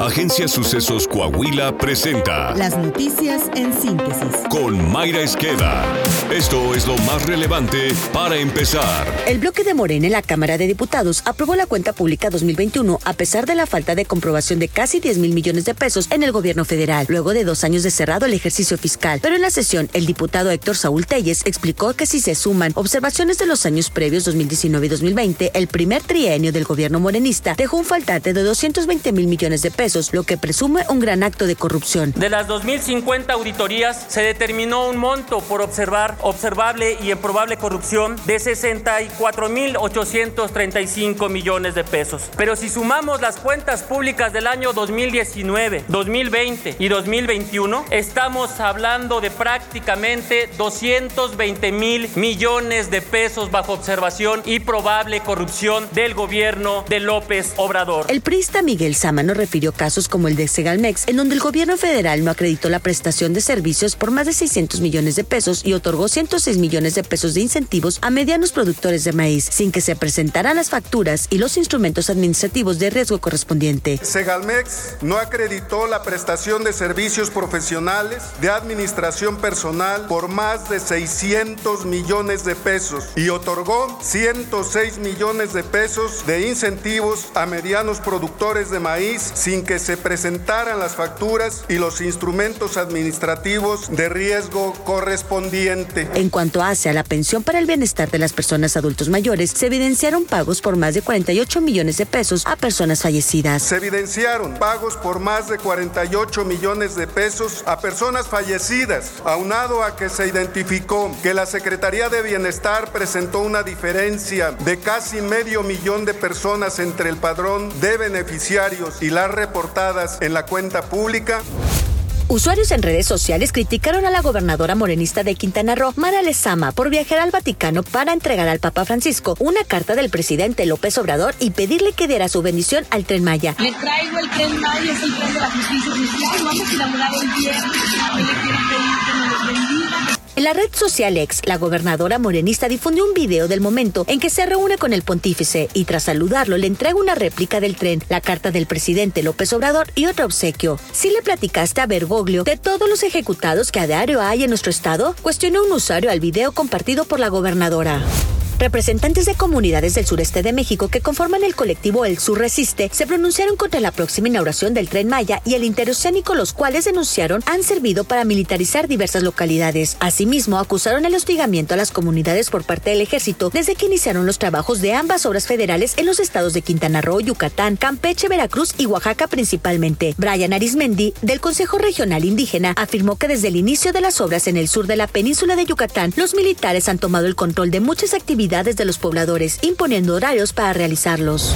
Agencia Sucesos Coahuila presenta Las noticias en síntesis. con Mayra Esqueda. Esto es lo más relevante para empezar. El bloque de Morena en la Cámara de Diputados aprobó la cuenta pública 2021 a pesar de la falta de comprobación de casi 10 mil millones de pesos en el gobierno federal, luego de dos años de cerrado el ejercicio fiscal. Pero en la sesión, el diputado Héctor Saúl Telles explicó que si se suman observaciones de los años previos 2019 y 2020, el primer trienio del gobierno morenista dejó un faltante de 220 mil millones de pesos, lo que presume un gran acto de corrupción. De las 2.050 auditorías se determinó un monto por observar observable y en probable corrupción de 64.835 millones de pesos. Pero si sumamos las cuentas públicas del año 2019, 2020 y 2021, estamos hablando de prácticamente 220 mil millones de pesos bajo observación y probable corrupción del gobierno de López Obrador. El priista Miguel Sámano refirió casos como el de Segalmex, en donde el gobierno federal no acreditó la prestación de servicios por más de 600 millones de pesos y otorgó 106 millones de pesos de incentivos a medianos productores de maíz, sin que se presentaran las facturas y los instrumentos administrativos de riesgo correspondiente. Segalmex no acreditó la prestación de servicios profesionales de administración personal por más de 600 millones de pesos y otorgó 106 millones de pesos de incentivos a medianos productores de maíz sin que se presentaran las facturas y los instrumentos administrativos de riesgo correspondiente. En cuanto hace a la pensión para el bienestar de las personas adultos mayores, se evidenciaron pagos por más de 48 millones de pesos a personas fallecidas. Se evidenciaron pagos por más de 48 millones de pesos a personas fallecidas, aunado a que se identificó que la Secretaría de Bienestar presentó una diferencia de casi medio millón de personas entre el padrón de beneficiarios y las reportadas en la cuenta pública. Usuarios en redes sociales criticaron a la gobernadora morenista de Quintana Roo, Mara Lezama, por viajar al Vaticano para entregar al Papa Francisco una carta del presidente López Obrador y pedirle que diera su bendición al Tren Maya. Le traigo el tren Maya, es el tren de la justicia social. Vamos a inaugurar el viernes. Y le quiero pedir que nos los bendiga. La red social X, la gobernadora morenista difundió un video del momento en que se reúne con el pontífice y tras saludarlo le entrega una réplica del tren, la carta del presidente López Obrador y otro obsequio. Si le platicaste a Bergoglio de todos los ejecutados que a diario hay en nuestro estado, cuestionó un usuario al video compartido por la gobernadora. Representantes de comunidades del sureste de México que conforman el colectivo El Sur Resiste se pronunciaron contra la próxima inauguración del tren Maya y el interoceánico, los cuales denunciaron han servido para militarizar diversas localidades. Asimismo, acusaron el hostigamiento a las comunidades por parte del ejército desde que iniciaron los trabajos de ambas obras federales en los estados de Quintana Roo, Yucatán, Campeche, Veracruz y Oaxaca principalmente. Brian Arismendi, del Consejo Regional Indígena, afirmó que desde el inicio de las obras en el sur de la península de Yucatán, los militares han tomado el control de muchas actividades de los pobladores, imponiendo horarios para realizarlos.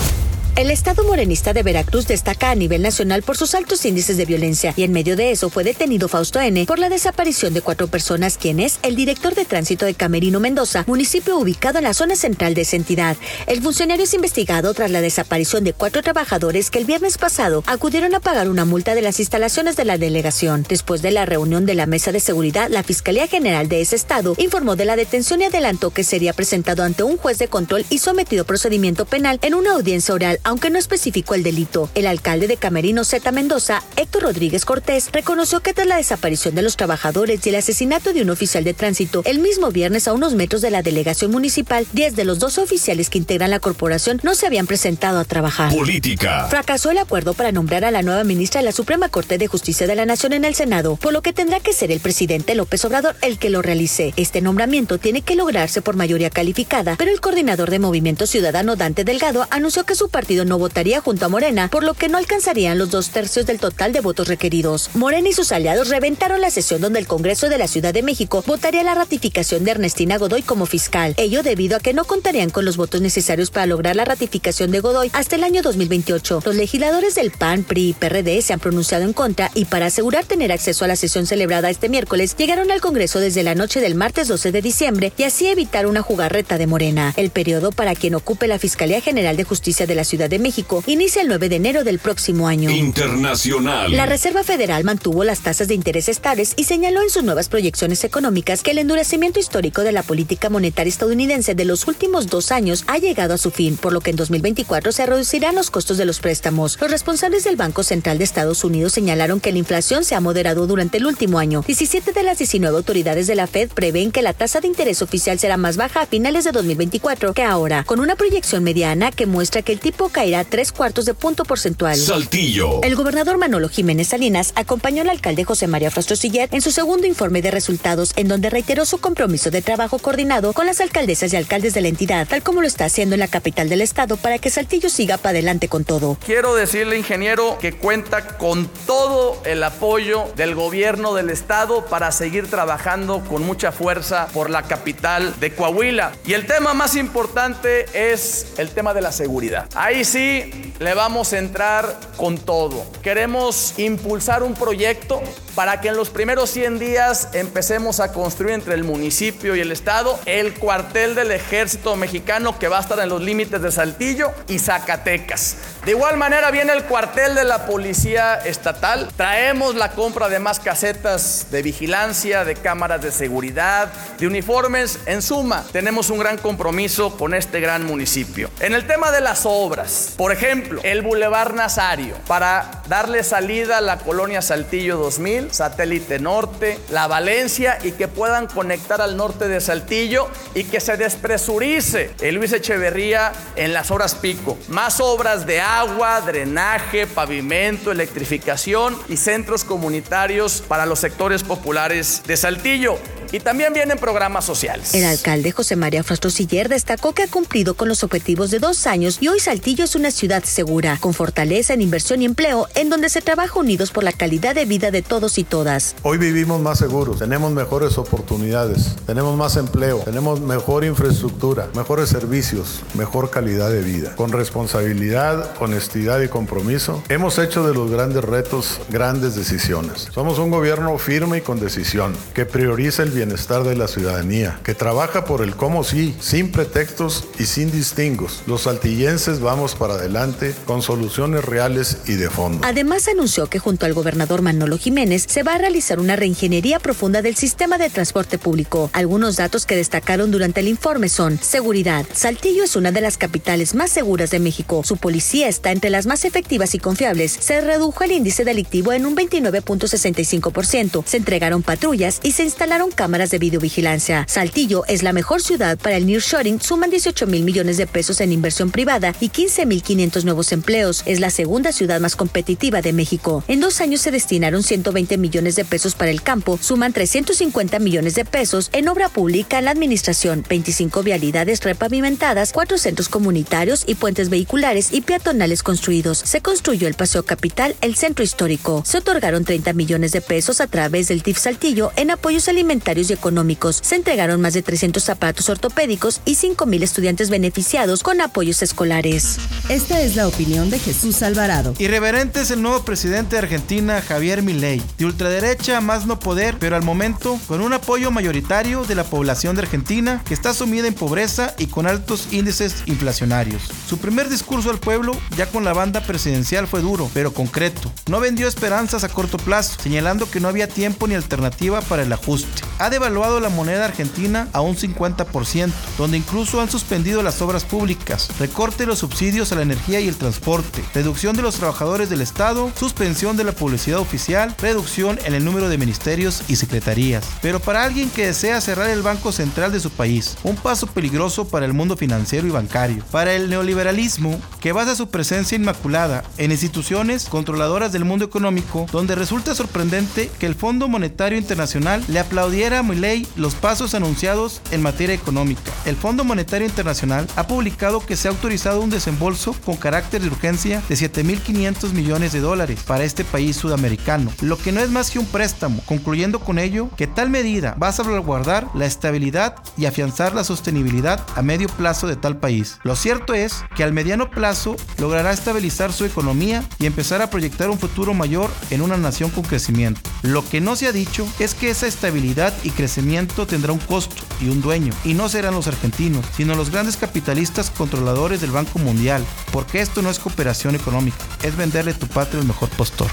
El Estado morenista de Veracruz destaca a nivel nacional por sus altos índices de violencia y en medio de eso fue detenido Fausto N. por la desaparición de cuatro personas, quien es el director de tránsito de Camerino Mendoza, municipio ubicado en la zona central de esa entidad. El funcionario es investigado tras la desaparición de cuatro trabajadores que el viernes pasado acudieron a pagar una multa de las instalaciones de la delegación. Después de la reunión de la mesa de seguridad, la Fiscalía General de ese estado informó de la detención y adelantó que sería presentado ante un juez de control y sometido a procedimiento penal en una audiencia oral aunque no especificó el delito. El alcalde de Camerino Z Mendoza, Héctor Rodríguez Cortés, reconoció que tras la desaparición de los trabajadores y el asesinato de un oficial de tránsito el mismo viernes a unos metros de la delegación municipal, 10 de los 12 oficiales que integran la corporación no se habían presentado a trabajar. Política. Fracasó el acuerdo para nombrar a la nueva ministra de la Suprema Corte de Justicia de la Nación en el Senado, por lo que tendrá que ser el presidente López Obrador el que lo realice. Este nombramiento tiene que lograrse por mayoría calificada, pero el coordinador de Movimiento Ciudadano Dante Delgado anunció que su partido no votaría junto a Morena, por lo que no alcanzarían los dos tercios del total de votos requeridos. Morena y sus aliados reventaron la sesión donde el Congreso de la Ciudad de México votaría la ratificación de Ernestina Godoy como fiscal, ello debido a que no contarían con los votos necesarios para lograr la ratificación de Godoy hasta el año 2028. Los legisladores del PAN, PRI y PRD se han pronunciado en contra y para asegurar tener acceso a la sesión celebrada este miércoles, llegaron al Congreso desde la noche del martes 12 de diciembre y así evitar una jugarreta de Morena. El periodo para quien ocupe la Fiscalía General de Justicia de la Ciudad Ciudad de México inicia el 9 de enero del próximo año. Internacional. La Reserva Federal mantuvo las tasas de interés estables y señaló en sus nuevas proyecciones económicas que el endurecimiento histórico de la política monetaria estadounidense de los últimos dos años ha llegado a su fin, por lo que en 2024 se reducirán los costos de los préstamos. Los responsables del Banco Central de Estados Unidos señalaron que la inflación se ha moderado durante el último año. 17 de las 19 autoridades de la Fed prevén que la tasa de interés oficial será más baja a finales de 2024 que ahora, con una proyección mediana que muestra que el tipo caerá tres cuartos de punto porcentual. Saltillo. El gobernador Manolo Jiménez Salinas acompañó al alcalde José María Sillet en su segundo informe de resultados, en donde reiteró su compromiso de trabajo coordinado con las alcaldesas y alcaldes de la entidad, tal como lo está haciendo en la capital del estado, para que Saltillo siga para adelante con todo. Quiero decirle, ingeniero, que cuenta con todo el apoyo del gobierno del estado para seguir trabajando con mucha fuerza por la capital de Coahuila. Y el tema más importante es el tema de la seguridad. Sí le vamos a entrar con todo. Queremos impulsar un proyecto para que en los primeros 100 días empecemos a construir entre el municipio y el estado el cuartel del ejército mexicano que va a estar en los límites de Saltillo y Zacatecas. De igual manera viene el cuartel de la policía estatal. Traemos la compra de más casetas de vigilancia, de cámaras de seguridad, de uniformes. En suma, tenemos un gran compromiso con este gran municipio. En el tema de las obras, por ejemplo, el Boulevard Nazario, para darle salida a la colonia Saltillo 2000, Satélite Norte, La Valencia y que puedan conectar al norte de Saltillo y que se despresurice el Luis Echeverría en las horas pico. Más obras de agua, drenaje, pavimento, electrificación y centros comunitarios para los sectores populares de Saltillo. Y también vienen programas sociales. El alcalde José María Siller destacó que ha cumplido con los objetivos de dos años y hoy Saltillo es una ciudad segura, con fortaleza en inversión y empleo, en donde se trabaja unidos por la calidad de vida de todos y todas. Hoy vivimos más seguros, tenemos mejores oportunidades, tenemos más empleo, tenemos mejor infraestructura, mejores servicios, mejor calidad de vida. Con responsabilidad, honestidad y compromiso, hemos hecho de los grandes retos grandes decisiones. Somos un gobierno firme y con decisión, que prioriza el bienestar de la ciudadanía, que trabaja por el cómo sí, sin pretextos y sin distingos. Los saltillenses vamos para adelante con soluciones reales y de fondo. Además anunció que junto al gobernador Manolo Jiménez se va a realizar una reingeniería profunda del sistema de transporte público. Algunos datos que destacaron durante el informe son seguridad. Saltillo es una de las capitales más seguras de México. Su policía está entre las más efectivas y confiables. Se redujo el índice delictivo en un 29.65%. Se entregaron patrullas y se instalaron cámaras cámaras de videovigilancia. Saltillo es la mejor ciudad para el nearshoring, suman 18 mil millones de pesos en inversión privada y 15 mil 500 nuevos empleos. Es la segunda ciudad más competitiva de México. En dos años se destinaron 120 millones de pesos para el campo, suman 350 millones de pesos en obra pública en la administración, 25 vialidades repavimentadas, cuatro centros comunitarios y puentes vehiculares y peatonales construidos. Se construyó el Paseo Capital, el centro histórico. Se otorgaron 30 millones de pesos a través del TIF Saltillo en apoyos alimentarios y económicos. Se entregaron más de 300 zapatos ortopédicos y 5.000 estudiantes beneficiados con apoyos escolares. Esta es la opinión de Jesús Alvarado. Irreverente es el nuevo presidente de Argentina, Javier Milei. De ultraderecha, más no poder, pero al momento con un apoyo mayoritario de la población de Argentina que está sumida en pobreza y con altos índices inflacionarios. Su primer discurso al pueblo, ya con la banda presidencial, fue duro, pero concreto. No vendió esperanzas a corto plazo, señalando que no había tiempo ni alternativa para el ajuste ha devaluado la moneda argentina a un 50%, donde incluso han suspendido las obras públicas, recorte de los subsidios a la energía y el transporte, reducción de los trabajadores del Estado, suspensión de la publicidad oficial, reducción en el número de ministerios y secretarías. Pero para alguien que desea cerrar el Banco Central de su país, un paso peligroso para el mundo financiero y bancario, para el neoliberalismo que basa su presencia inmaculada en instituciones controladoras del mundo económico, donde resulta sorprendente que el Fondo Monetario Internacional le aplaudiera a Milei los pasos anunciados en materia económica. El Fondo Monetario Internacional ha publicado que se ha autorizado un desembolso con carácter de urgencia de 7.500 millones de dólares para este país sudamericano, lo que no es más que un préstamo, concluyendo con ello que tal medida va a salvaguardar la estabilidad y afianzar la sostenibilidad a medio plazo de tal país. Lo cierto es que al mediano plazo logrará estabilizar su economía y empezar a proyectar un futuro mayor en una nación con crecimiento. Lo que no se ha dicho es que esa estabilidad y crecimiento tendrá un costo y un dueño. Y no serán los argentinos, sino los grandes capitalistas controladores del Banco Mundial. Porque esto no es cooperación económica, es venderle tu patria al mejor postor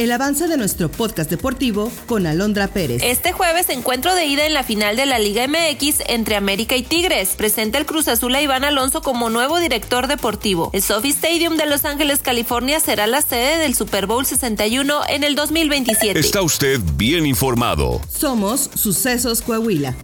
el avance de nuestro podcast deportivo con Alondra Pérez. Este jueves encuentro de ida en la final de la Liga MX entre América y Tigres. Presenta el Cruz Azul a Iván Alonso como nuevo director deportivo. El Sophie Stadium de Los Ángeles, California será la sede del Super Bowl 61 en el 2027. Está usted bien informado. Somos Sucesos Coahuila.